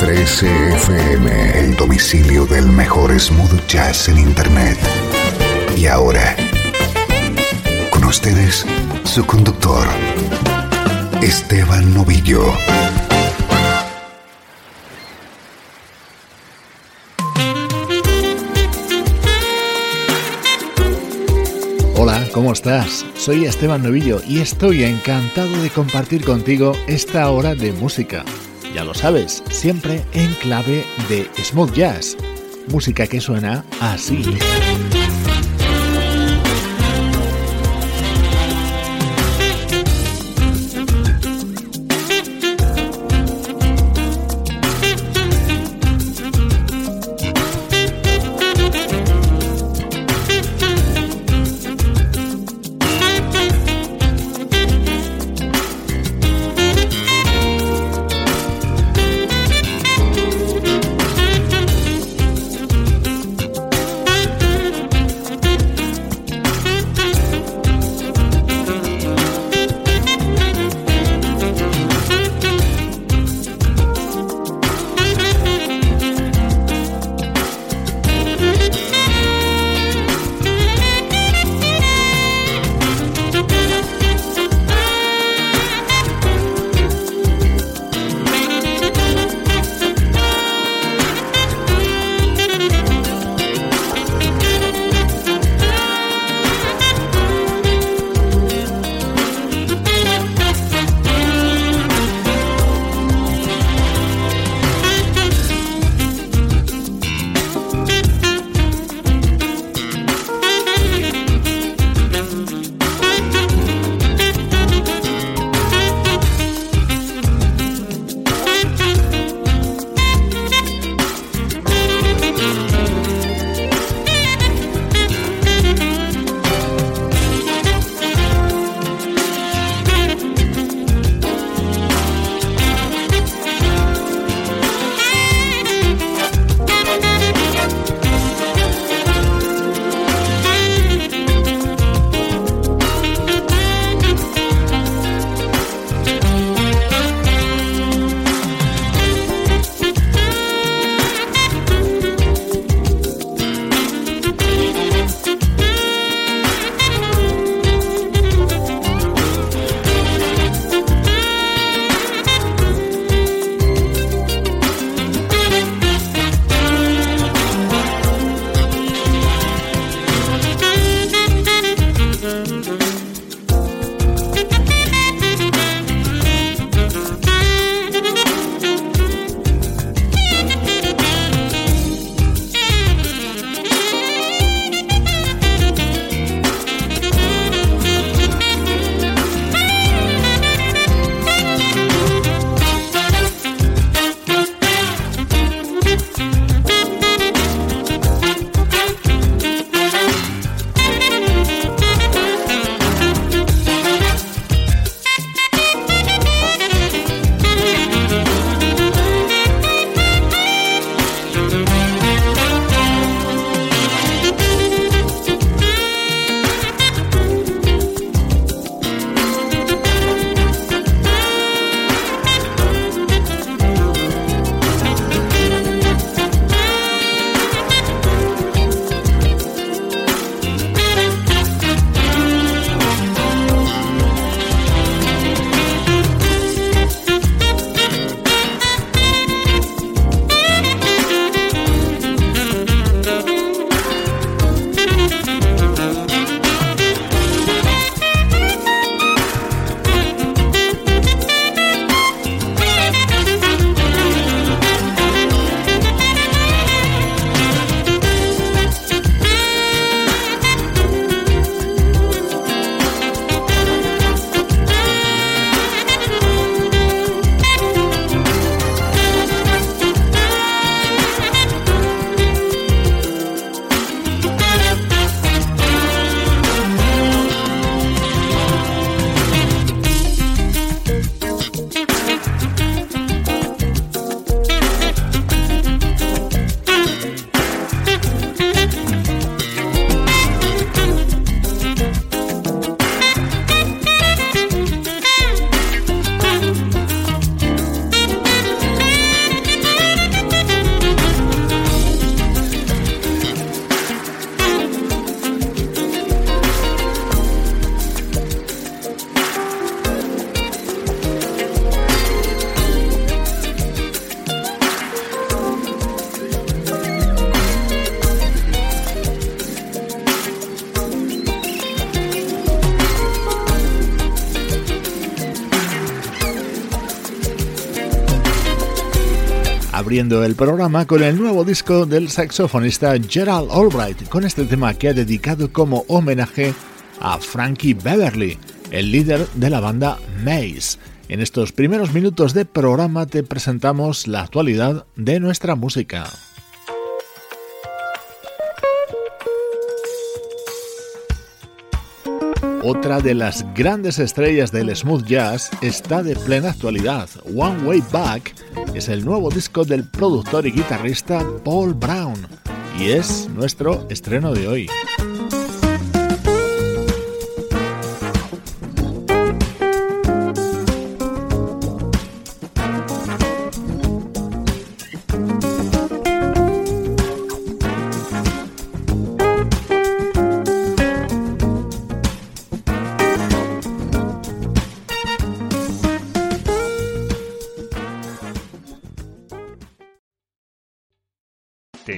en 13FM, el domicilio del mejor smooth jazz en internet. Y ahora, con ustedes, su conductor, Esteban Novillo. Hola, ¿cómo estás? Soy Esteban Novillo y estoy encantado de compartir contigo esta hora de música. Ya lo sabes, siempre en clave de smooth jazz. Música que suena así. Abriendo el programa con el nuevo disco del saxofonista Gerald Albright, con este tema que ha dedicado como homenaje a Frankie Beverly, el líder de la banda Maze. En estos primeros minutos de programa te presentamos la actualidad de nuestra música. Otra de las grandes estrellas del smooth jazz está de plena actualidad. One Way Back es el nuevo disco del productor y guitarrista Paul Brown y es nuestro estreno de hoy.